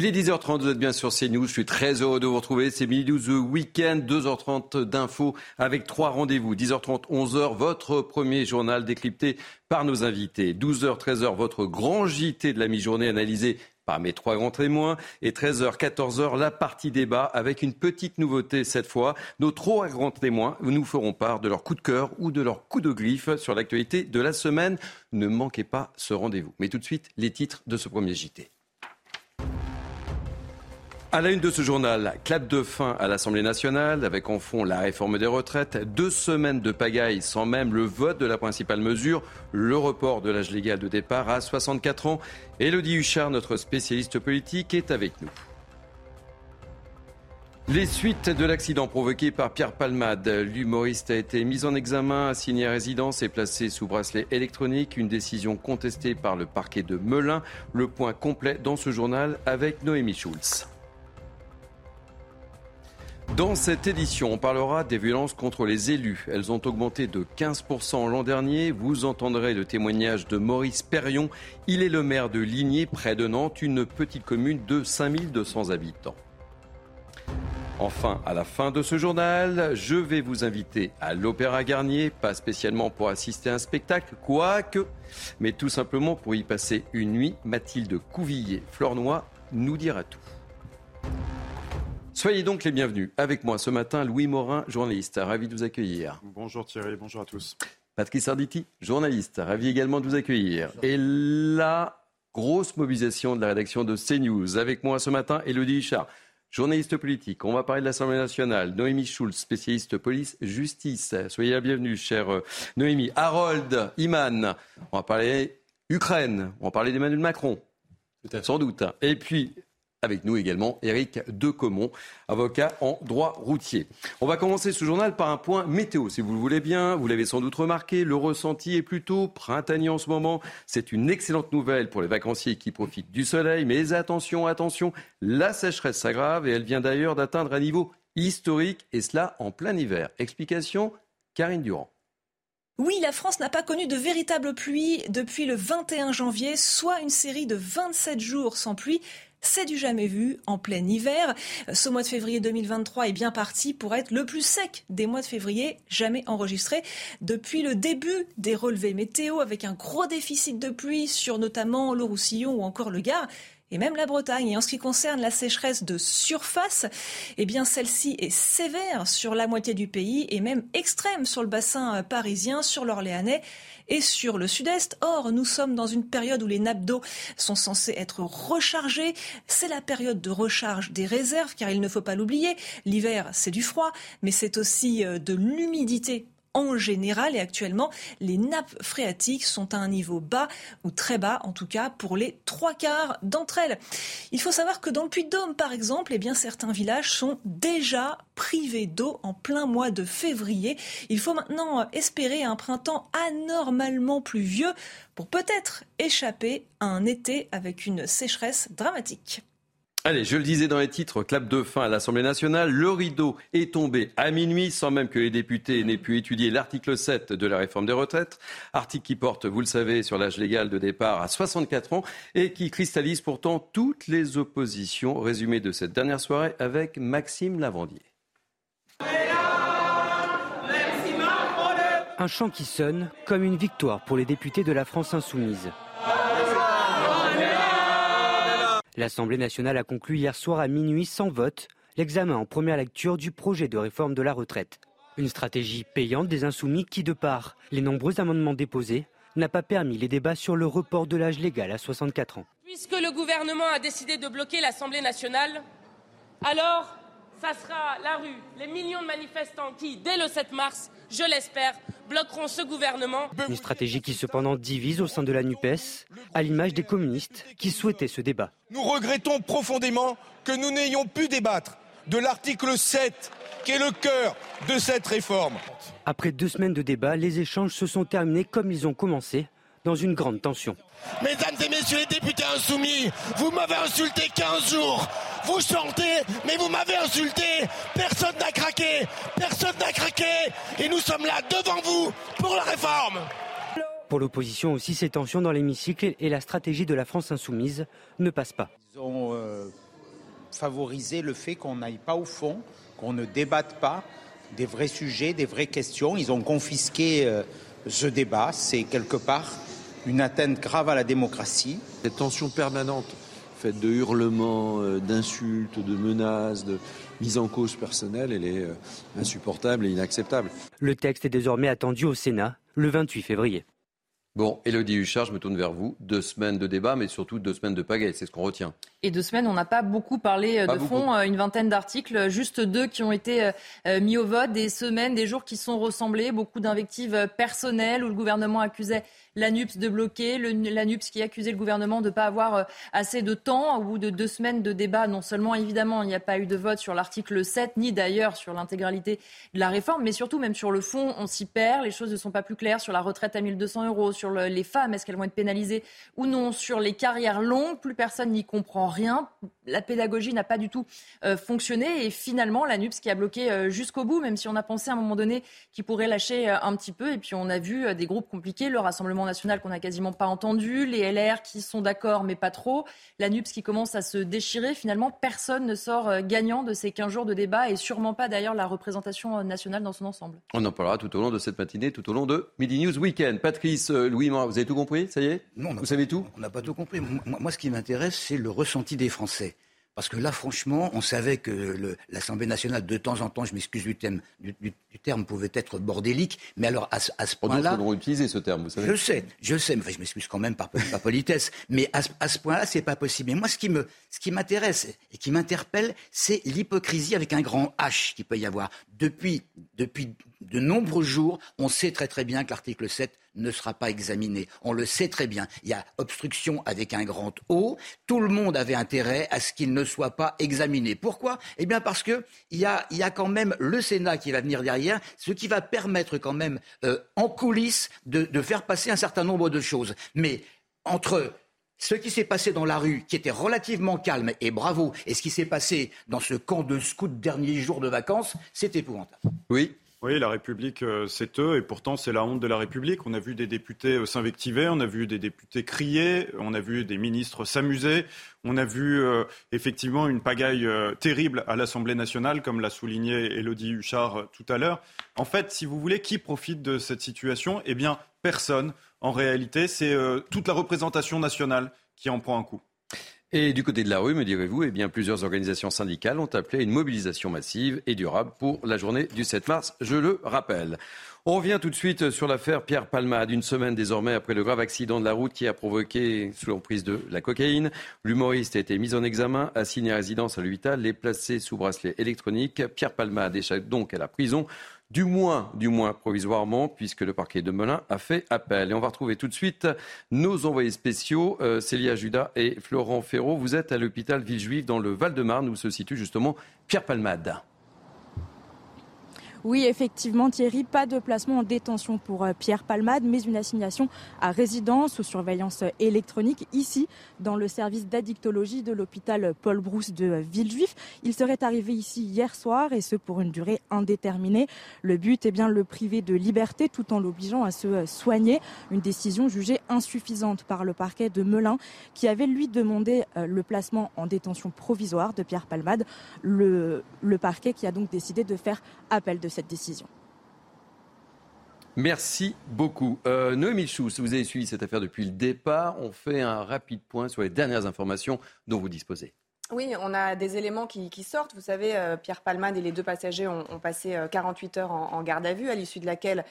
Il est 10h30, vous êtes bien sur CNews. Je suis très heureux de vous retrouver. C'est Midi 12 Week-end, 2h30 d'infos avec trois rendez-vous. 10h30, 11h, votre premier journal décrypté par nos invités. 12h, 13h, votre grand JT de la mi-journée analysé par mes trois grands témoins. Et 13h, 14h, la partie débat avec une petite nouveauté cette fois. Nos trois grands témoins nous feront part de leur coup de cœur ou de leur coup de griffe sur l'actualité de la semaine. Ne manquez pas ce rendez-vous. Mais tout de suite, les titres de ce premier JT. À la une de ce journal, clap de fin à l'Assemblée nationale, avec en fond la réforme des retraites, deux semaines de pagaille sans même le vote de la principale mesure, le report de l'âge légal de départ à 64 ans. Élodie Huchard, notre spécialiste politique, est avec nous. Les suites de l'accident provoqué par Pierre Palmade. L'humoriste a été mis en examen, assigné à résidence et placé sous bracelet électronique. Une décision contestée par le parquet de Melun. Le point complet dans ce journal avec Noémie Schulz. Dans cette édition, on parlera des violences contre les élus. Elles ont augmenté de 15% l'an dernier. Vous entendrez le témoignage de Maurice Perrion. Il est le maire de Ligné, près de Nantes, une petite commune de 5200 habitants. Enfin, à la fin de ce journal, je vais vous inviter à l'Opéra Garnier, pas spécialement pour assister à un spectacle, quoique, mais tout simplement pour y passer une nuit. Mathilde Couvillier-Flornois nous dira tout. Soyez donc les bienvenus. Avec moi ce matin, Louis Morin, journaliste. Ravi de vous accueillir. Bonjour Thierry, bonjour à tous. Patrick Sarditi, journaliste. Ravi également de vous accueillir. Et la grosse mobilisation de la rédaction de CNews. Avec moi ce matin, Elodie Huchard, journaliste politique. On va parler de l'Assemblée nationale. Noémie Schulz, spécialiste police-justice. Soyez la bienvenue, chère euh, Noémie. Harold Iman, on va parler Ukraine. On va parler d'Emmanuel Macron. Sans doute. Et puis, avec nous également, Eric Decomont, avocat en droit routier. On va commencer ce journal par un point météo, si vous le voulez bien. Vous l'avez sans doute remarqué, le ressenti est plutôt printanier en ce moment. C'est une excellente nouvelle pour les vacanciers qui profitent du soleil. Mais attention, attention, la sécheresse s'aggrave et elle vient d'ailleurs d'atteindre un niveau historique, et cela en plein hiver. Explication, Karine Durand. Oui, la France n'a pas connu de véritable pluie depuis le 21 janvier, soit une série de 27 jours sans pluie. C'est du jamais vu en plein hiver. Ce mois de février 2023 est bien parti pour être le plus sec des mois de février jamais enregistrés depuis le début des relevés météo avec un gros déficit de pluie sur notamment le Roussillon ou encore le Gard et même la Bretagne. Et en ce qui concerne la sécheresse de surface, eh bien celle-ci est sévère sur la moitié du pays et même extrême sur le bassin parisien, sur l'Orléanais et sur le sud-est. Or, nous sommes dans une période où les nappes d'eau sont censées être rechargées. C'est la période de recharge des réserves, car il ne faut pas l'oublier. L'hiver, c'est du froid, mais c'est aussi euh, de l'humidité en général. Et actuellement, les nappes phréatiques sont à un niveau bas ou très bas, en tout cas pour les trois quarts d'entre elles. Il faut savoir que dans le Puy-de-Dôme, par exemple, eh bien, certains villages sont déjà privés d'eau en plein mois de février. Il faut maintenant espérer un printemps anormalement pluvieux pour peut-être échapper à un été avec une sécheresse dramatique. Allez, je le disais dans les titres, clap de fin à l'Assemblée nationale. Le rideau est tombé à minuit sans même que les députés n'aient pu étudier l'article 7 de la réforme des retraites. Article qui porte, vous le savez, sur l'âge légal de départ à 64 ans et qui cristallise pourtant toutes les oppositions. Résumé de cette dernière soirée avec Maxime Lavandier. Un chant qui sonne comme une victoire pour les députés de la France insoumise. L'Assemblée nationale a conclu hier soir à minuit sans vote l'examen en première lecture du projet de réforme de la retraite. Une stratégie payante des insoumis qui, de par les nombreux amendements déposés, n'a pas permis les débats sur le report de l'âge légal à 64 ans. Puisque le gouvernement a décidé de bloquer l'Assemblée nationale, alors ça sera la rue, les millions de manifestants qui, dès le 7 mars, je l'espère, bloqueront ce gouvernement. Une stratégie qui cependant divise au sein de la NUPES, à l'image des communistes qui souhaitaient ce débat. Nous regrettons profondément que nous n'ayons pu débattre de l'article 7, qui est le cœur de cette réforme. Après deux semaines de débat, les échanges se sont terminés comme ils ont commencé, dans une grande tension. Mesdames et messieurs les députés insoumis, vous m'avez insulté 15 jours. Vous chantez, mais vous m'avez insulté. Personne n'a craqué. Personne n'a craqué. Et nous sommes là devant vous pour la réforme. Pour l'opposition aussi, ces tensions dans l'hémicycle et la stratégie de la France insoumise ne passent pas. Ils ont euh, favorisé le fait qu'on n'aille pas au fond, qu'on ne débatte pas des vrais sujets, des vraies questions. Ils ont confisqué euh, ce débat. C'est quelque part une atteinte grave à la démocratie. Cette tension permanente, faite de hurlements, euh, d'insultes, de menaces, de mise en cause personnelle, elle est insupportable et inacceptable. Le texte est désormais attendu au Sénat le 28 février. Bon, Elodie Huchard, je me tourne vers vous. Deux semaines de débat, mais surtout deux semaines de pagaille, c'est ce qu'on retient. Et deux semaines, on n'a pas beaucoup parlé euh, de fond, euh, une vingtaine d'articles, juste deux qui ont été euh, mis au vote, des semaines, des jours qui sont ressemblés, beaucoup d'invectives personnelles où le gouvernement accusait l'ANUPS de bloquer, l'ANUPS qui accusait le gouvernement de ne pas avoir euh, assez de temps au bout de deux semaines de débat. Non seulement, évidemment, il n'y a pas eu de vote sur l'article 7, ni d'ailleurs sur l'intégralité de la réforme, mais surtout, même sur le fond, on s'y perd. Les choses ne sont pas plus claires sur la retraite à 1200 euros, sur les femmes, est-ce qu'elles vont être pénalisées ou non, sur les carrières longues. Plus personne n'y comprend rien. La pédagogie n'a pas du tout euh, fonctionné. Et finalement, l'ANUPS qui a bloqué euh, jusqu'au bout, même si on a pensé à un moment donné qu'il pourrait lâcher un petit peu. Et puis, on a vu des groupes compliqués, le Rassemblement national qu'on n'a quasiment pas entendu, les LR qui sont d'accord mais pas trop, la NUPS qui commence à se déchirer. Finalement, personne ne sort euh, gagnant de ces 15 jours de débat et sûrement pas d'ailleurs la représentation euh, nationale dans son ensemble. On en parlera tout au long de cette matinée, tout au long de Midi News Weekend. Patrice, euh, Louis, vous avez tout compris? Ça y est? Non, vous savez tout? On n'a pas tout compris. moi, ce qui m'intéresse, c'est le ressenti des Français. Parce que là, franchement, on savait que l'Assemblée nationale, de temps en temps, je m'excuse du, du, terme, pouvait être bordélique. Mais alors, à, ce point-là. On utiliser ce terme, vous savez. Je sais, je sais, mais je m'excuse quand même par, politesse. mais à, ce point-là, c'est pas possible. Mais moi, ce qui me, ce qui m'intéresse et qui m'interpelle, c'est l'hypocrisie avec un grand H qui peut y avoir. Depuis, depuis de nombreux jours, on sait très très bien que l'article 7 ne sera pas examiné. On le sait très bien. Il y a obstruction avec un grand O. Tout le monde avait intérêt à ce qu'il ne soit pas examiné. Pourquoi? Eh bien parce qu'il y a, y a quand même le Sénat qui va venir derrière, ce qui va permettre quand même euh, en coulisses de, de faire passer un certain nombre de choses. Mais entre ce qui s'est passé dans la rue, qui était relativement calme, et bravo, et ce qui s'est passé dans ce camp de scouts dernier jour de vacances, c'est épouvantable. Oui, oui, la République, euh, c'est eux, et pourtant c'est la honte de la République. On a vu des députés euh, s'invectiver, on a vu des députés crier, on a vu des ministres s'amuser, on a vu euh, effectivement une pagaille terrible à l'Assemblée nationale, comme l'a souligné Elodie Huchard tout à l'heure. En fait, si vous voulez, qui profite de cette situation? Eh bien, personne. En réalité, c'est toute la représentation nationale qui en prend un coup. Et du côté de la rue, me direz-vous, eh bien, plusieurs organisations syndicales ont appelé à une mobilisation massive et durable pour la journée du 7 mars, je le rappelle. On revient tout de suite sur l'affaire Pierre Palmade, une semaine désormais après le grave accident de la route qui a provoqué, sous l'emprise de la cocaïne, l'humoriste a été mis en examen, assigné à résidence à l'hôpital et placé sous bracelet électronique. Pierre Palmade échappe donc à la prison du moins, du moins provisoirement, puisque le parquet de Melun a fait appel. Et on va retrouver tout de suite nos envoyés spéciaux, euh, Célia Judas et Florent Ferraud. Vous êtes à l'hôpital Villejuif dans le Val-de-Marne où se situe justement Pierre Palmade. Oui, effectivement, Thierry, pas de placement en détention pour euh, Pierre Palmade, mais une assignation à résidence sous surveillance électronique ici, dans le service d'addictologie de l'hôpital Paul Brousse de Villejuif. Il serait arrivé ici hier soir et ce pour une durée indéterminée. Le but est bien le priver de liberté tout en l'obligeant à se soigner. Une décision jugée insuffisante par le parquet de Melun qui avait lui demandé euh, le placement en détention provisoire de Pierre Palmade. Le, le parquet qui a donc décidé de faire appel de cette décision. Merci beaucoup. Euh, Noémie Schouss, vous avez suivi cette affaire depuis le départ. On fait un rapide point sur les dernières informations dont vous disposez. Oui, on a des éléments qui, sortent. Vous savez, euh, Pierre Palmade et les deux passagers ont, passé 48 euh, heures en, garde à vue, à l'issue de laquelle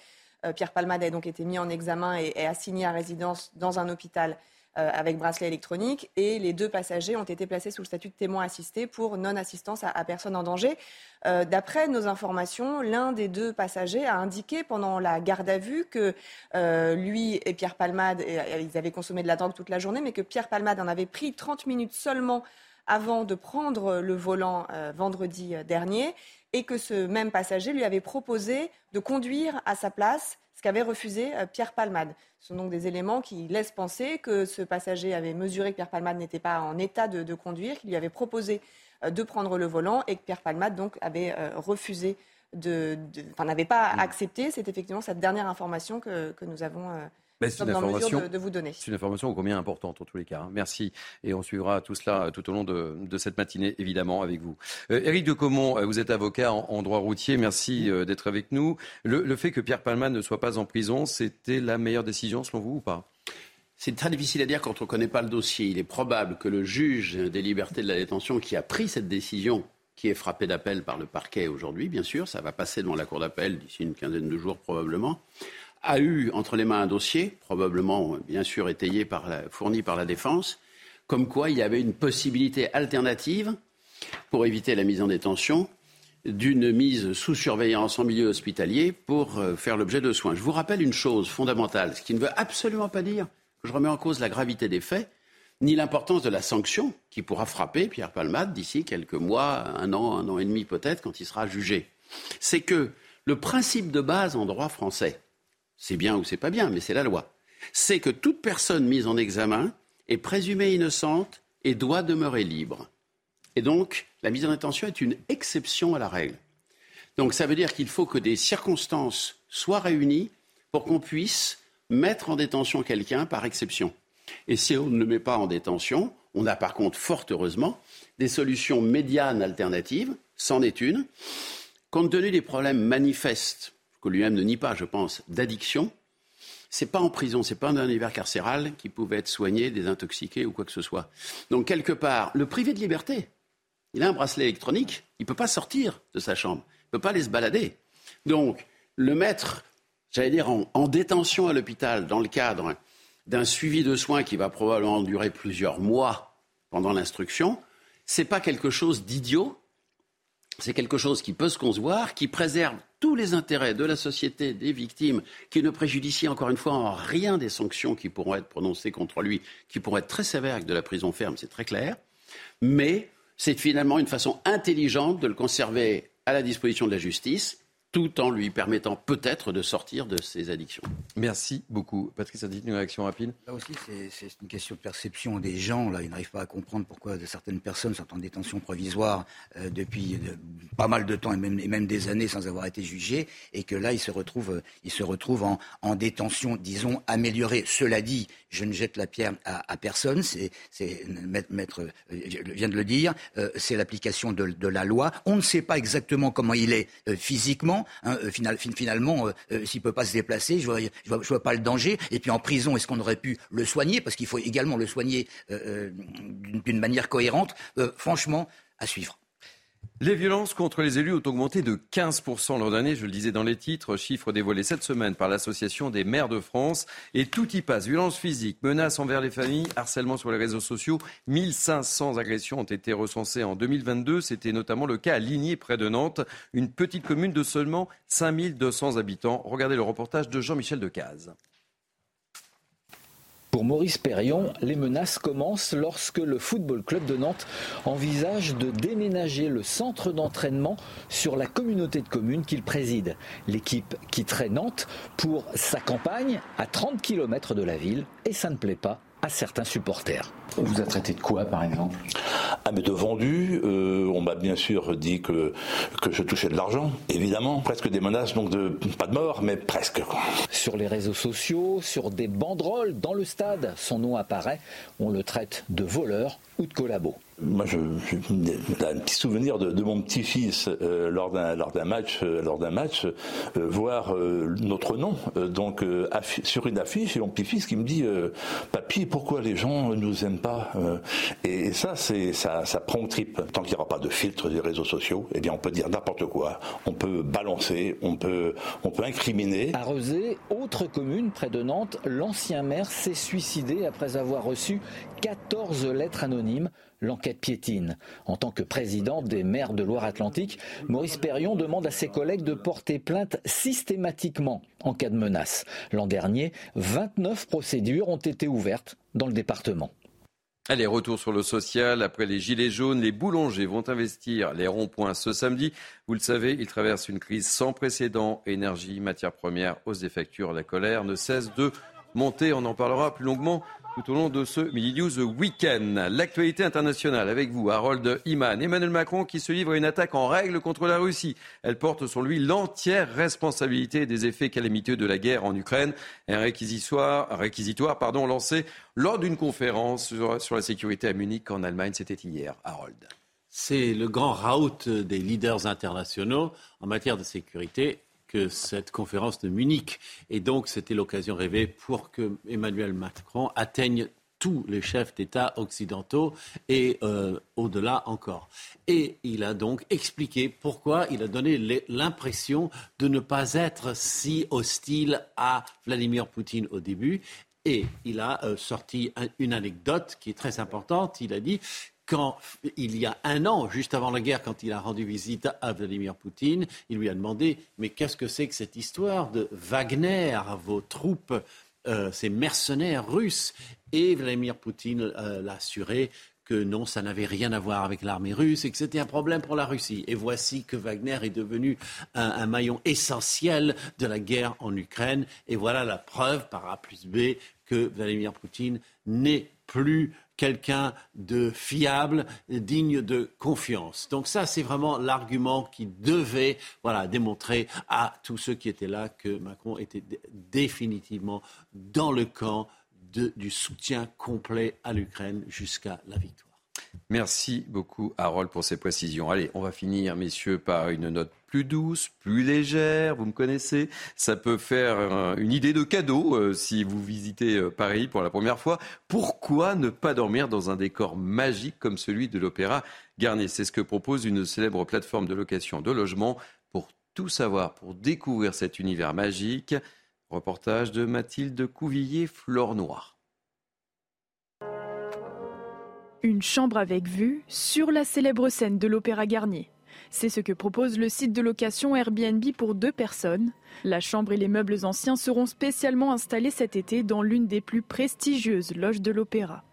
Pierre Palmade a donc été mis en examen et, et assigné à résidence dans un hôpital euh, avec bracelet électronique et les deux passagers ont été placés sous le statut de témoin assisté pour non-assistance à, personne en danger. Euh, d'après nos informations, l'un des deux passagers a indiqué pendant la garde à vue que euh, lui et Pierre Palmade, ils avaient consommé de la drogue toute la journée, mais que Pierre Palmade en avait pris 30 minutes seulement avant de prendre le volant vendredi dernier et que ce même passager lui avait proposé de conduire à sa place ce qu'avait refusé Pierre Palmade. Ce sont donc des éléments qui laissent penser que ce passager avait mesuré que Pierre Palmade n'était pas en état de, conduire, qu'il lui avait proposé de prendre le volant et que Pierre Palmade donc avait refusé de, enfin, n'avait pas mm. accepté. C'est effectivement cette dernière information que, que nous avons. Euh, c'est une, information, de, vous donner. C'est une information combien importante en tous les cas. Hein. Merci. Et on suivra tout cela euh, tout au long de, de cette matinée, évidemment, avec vous. Euh, Éric de Comont, vous êtes avocat en, droit routier. Merci d'être avec nous. Le, le, fait que Pierre Palman ne soit pas en prison, c'était la meilleure décision selon vous ou pas? C'est très difficile à dire quand on ne connaît pas le dossier. Il est probable que le juge des libertés de la détention qui a pris cette décision qui est frappé d'appel par le parquet aujourd'hui, bien sûr, ça va passer devant la cour d'appel d'ici une quinzaine de jours probablement, a eu entre les mains un dossier, probablement bien sûr étayé par la, fourni par la défense, comme quoi il y avait une possibilité alternative pour éviter la mise en détention d'une mise sous surveillance en milieu hospitalier pour euh, faire l'objet de soins. Je vous rappelle une chose fondamentale, ce qui ne veut absolument pas dire que je remets en cause la gravité des faits, ni l'importance de la sanction qui pourra frapper Pierre Palmade d'ici quelques mois, un an, un an et demi peut-être, quand il sera jugé. C'est que le principe de base en droit français, c'est bien ou c'est pas bien, mais c'est la loi, c'est que toute personne mise en examen est présumée innocente et doit demeurer libre. Et donc, la mise en détention est une exception à la règle. Donc, ça veut dire qu'il faut que des circonstances soient réunies pour qu'on puisse mettre en détention quelqu'un par exception. Et si on ne met pas en détention, on a par contre, fort heureusement, des solutions médianes alternatives, c'en est une. Compte tenu des problèmes manifestes, que lui-même ne nie pas, je pense, d'addiction, c'est pas en prison, c'est pas dans un univers carcéral qui pouvait être soigné, désintoxiqué ou quoi que ce soit. Donc quelque part, le privé de liberté, il a un bracelet électronique, il peut pas sortir de sa chambre, il peut pas aller se balader. Donc le mettre, j'allais dire, en détention à l'hôpital dans le cadre d'un suivi de soins qui va probablement durer plusieurs mois pendant l'instruction, ce n'est pas quelque chose d'idiot, c'est quelque chose qui peut se concevoir, qui préserve tous les intérêts de la société, des victimes, qui ne préjudicie encore une fois en rien des sanctions qui pourront être prononcées contre lui, qui pourront être très sévères avec de la prison ferme, c'est très clair. Mais c'est finalement une façon intelligente de le conserver à la disposition de la justice tout en lui permettant peut-être de sortir de ses addictions. Merci beaucoup. Patrice a dit une réaction rapide Là aussi, c'est une question de perception des gens. Là, ils n'arrivent pas à comprendre pourquoi certaines personnes sont en détention provisoire euh, depuis euh, pas mal de temps et même, même, des années sans avoir été jugées, et que là, ils se retrouvent, euh, ils se retrouvent en, en détention, disons, améliorée. Cela dit, je ne jette la pierre à, à personne. C'est maître, vient de le dire. c'est l'application de, de, la loi. On ne sait pas exactement comment il est physiquement. Hein, euh, finalement, euh, euh, s'il ne peut pas se déplacer, je ne vois, vois, pas le danger. Et puis en prison, est-ce qu'on aurait pu le soigner? Parce qu'il faut également le soigner d'une manière cohérente. franchement, à suivre. Les violences contre les élus ont augmenté de 15% l'an dernier, je le disais dans les titres, chiffre dévoilé cette semaine par l'Association des maires de France. Et tout y passe, violence physique, menaces envers les familles, harcèlement sur les réseaux sociaux. 1500 agressions ont été recensées en 2022. C'était notamment le cas à Ligny, près de Nantes, une petite commune de seulement 5200 habitants. Regardez le reportage de Jean-Michel Decaze. Pour Maurice Perrion, les menaces commencent lorsque le Football Club de Nantes envisage de déménager le centre d'entraînement sur la communauté de communes qu'il préside. L'équipe quitterait Nantes pour sa campagne à 30 km de la ville et ça ne plaît pas à certains supporters. On vous a traité de quoi, par exemple? Ah, mais de vendu. Euh, on m'a bien sûr dit que, que je touchais de l'argent, évidemment. Presque des menaces, donc de, pas de mort, mais presque. Sur les réseaux sociaux, sur des banderoles dans le stade, son nom apparaît. On le traite de voleur ou de collabo. Moi, j'ai un petit souvenir de, mon petit-fils euh, lors d'un lors d'un match, euh, lors d'un match, euh, voir notre nom donc sur une affiche et mon petit-fils qui me dit "Papy, pourquoi les gens nous aiment pas Et ça, c'est ça, ça prend au trip. Tant qu'il n'y aura pas de filtre des réseaux sociaux, eh bien, on peut dire n'importe quoi, on peut balancer, on peut on peut incriminer. À Rezé, autre commune près de Nantes, l'ancien maire s'est suicidé après avoir reçu 14 lettres anonymes L'enquête piétine. En tant que président des maires de Loire-Atlantique, Maurice Perrion demande à ses collègues de porter plainte systématiquement en cas de menace. L'an dernier, 29 procédures ont été ouvertes dans le département. Allez, retour sur le social. Après les gilets jaunes, les boulangers vont investir les ronds-points ce samedi. Vous le savez, ils traversent une crise sans précédent. Énergie, matières premières, hausse des factures, la colère ne cesse de monter. On en parlera plus longuement tout au long de ce Midi News Week-end. L'actualité internationale avec vous, Harold Iman. Emmanuel Macron qui se livre à une attaque en règle contre la Russie. Elle porte sur lui l'entière responsabilité des effets calamiteux de la guerre en Ukraine. Un réquisitoire, réquisitoire lancé lors d'une conférence sur, sur la sécurité à Munich en Allemagne. C'était hier. Harold. C'est le grand raout des leaders internationaux en matière de sécurité que cette conférence de Munich. Et donc, c'était l'occasion rêvée pour que Emmanuel Macron atteigne tous les chefs d'État occidentaux et euh, au-delà encore. Et il a donc expliqué pourquoi il a donné l'impression de ne pas être si hostile à Vladimir Poutine au début. Et il a euh, sorti une anecdote qui est très importante. Il a dit quand il y a un an, juste avant la guerre, quand il a rendu visite à Vladimir Poutine, il lui a demandé Mais qu'est-ce que c'est que cette histoire de Wagner, vos troupes, euh, ces mercenaires russes? Et Vladimir Poutine euh, l'a assuré que non, ça n'avait rien à voir avec l'armée russe et que c'était un problème pour la Russie. Et voici que Wagner est devenu un, un, maillon essentiel de la guerre en Ukraine. Et voilà la preuve par A plus B que Vladimir Poutine n'est plus quelqu'un de fiable, digne de confiance. Donc ça, c'est vraiment l'argument qui devait voilà, démontrer à tous ceux qui étaient là que Macron était définitivement dans le camp du soutien complet à l'Ukraine jusqu'à la victoire. Merci beaucoup, Harold, pour ces précisions. Allez, on va finir, messieurs, par une note plus douce, plus légère. Vous me connaissez. Ça peut faire une idée de cadeau euh, si vous visitez euh, Paris pour la première fois. Pourquoi ne pas dormir dans un décor magique comme celui de l'Opéra Garnier? C'est ce que propose une célèbre plateforme de location de logement. Pour tout savoir, pour découvrir cet univers magique, reportage de Mathilde Couvillier, Une chambre avec vue sur la célèbre scène de l'Opéra Garnier. C'est ce que propose le site de location Airbnb pour deux personnes. La chambre et les meubles anciens seront spécialement installés cet été dans l'une des plus prestigieuses loges de l'opéra.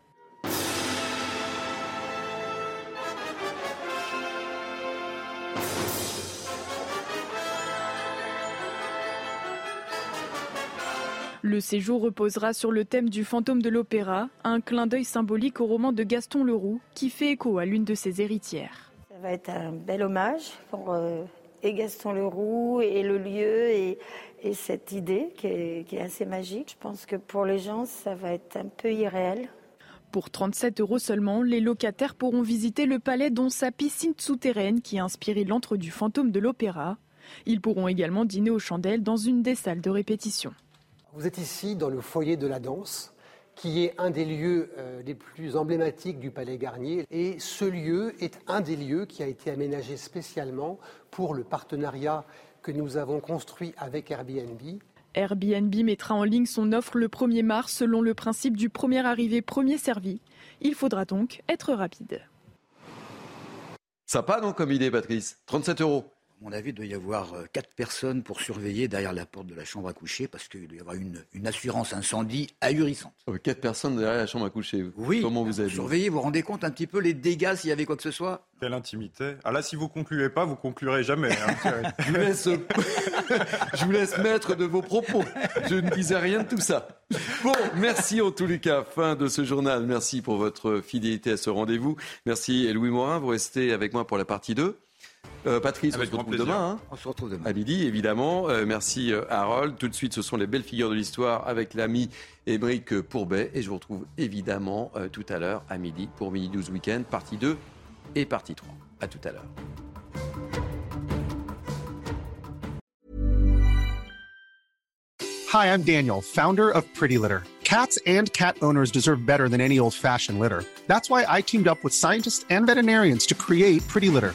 Le séjour reposera sur le thème du fantôme de l'opéra, un clin d'œil symbolique au roman de Gaston Leroux qui fait écho à l'une de ses héritières. Ça va être un bel hommage pour euh, et Gaston Leroux et le lieu et, cette idée qui est, assez magique. Je pense que pour les gens, ça va être un peu irréel. Pour 37 euros seulement, les locataires pourront visiter le palais dont sa piscine souterraine qui a inspiré l'antre du fantôme de l'opéra. Ils pourront également dîner aux chandelles dans une des salles de répétition. Vous êtes ici dans le foyer de la danse, qui est un des lieux euh, les plus emblématiques du Palais Garnier. Et ce lieu est un des lieux qui a été aménagé spécialement pour le partenariat que nous avons construit avec Airbnb. Airbnb mettra en ligne son offre le 1er mars selon le principe du premier arrivé, premier servi. Il faudra donc être rapide. Sympa non comme idée Patrice 37 euros mon avis, il doit y avoir euh, quatre personnes pour surveiller derrière la porte de la chambre à coucher parce qu'il doit y avoir une, assurance incendie ahurissante. Ah quatre personnes derrière la chambre à coucher. Oui. Comment vous êtes Surveillez, vous vous rendez compte un petit peu les dégâts s'il y avait quoi que ce soit? Quelle intimité. Ah là, si vous concluez pas, vous conclurez jamais. Hein, je, vous laisse... je vous laisse mettre de vos propos. Je ne disais rien de tout ça. Bon, merci en tous les cas. Fin de ce journal. Merci pour votre fidélité à ce rendez-vous. Merci Louis Morin. Vous restez avec moi pour la partie 2. Euh, Patrice, on se retrouve demain. Hein. on se retrouve demain. À midi, évidemment. Euh, merci euh, Harold. Tout de suite, ce sont les belles figures de l'histoire avec l'ami Émeric Pourbet. Et je vous retrouve évidemment tout à l'heure à midi pour Mini 12 Weekend, partie 2 et partie 3. À tout à l'heure. Hi, I'm Daniel, founder of Pretty Litter. Cats and cat owners deserve better than any old-fashioned litter. That's why I teamed up with scientists and veterinarians to create Pretty Litter.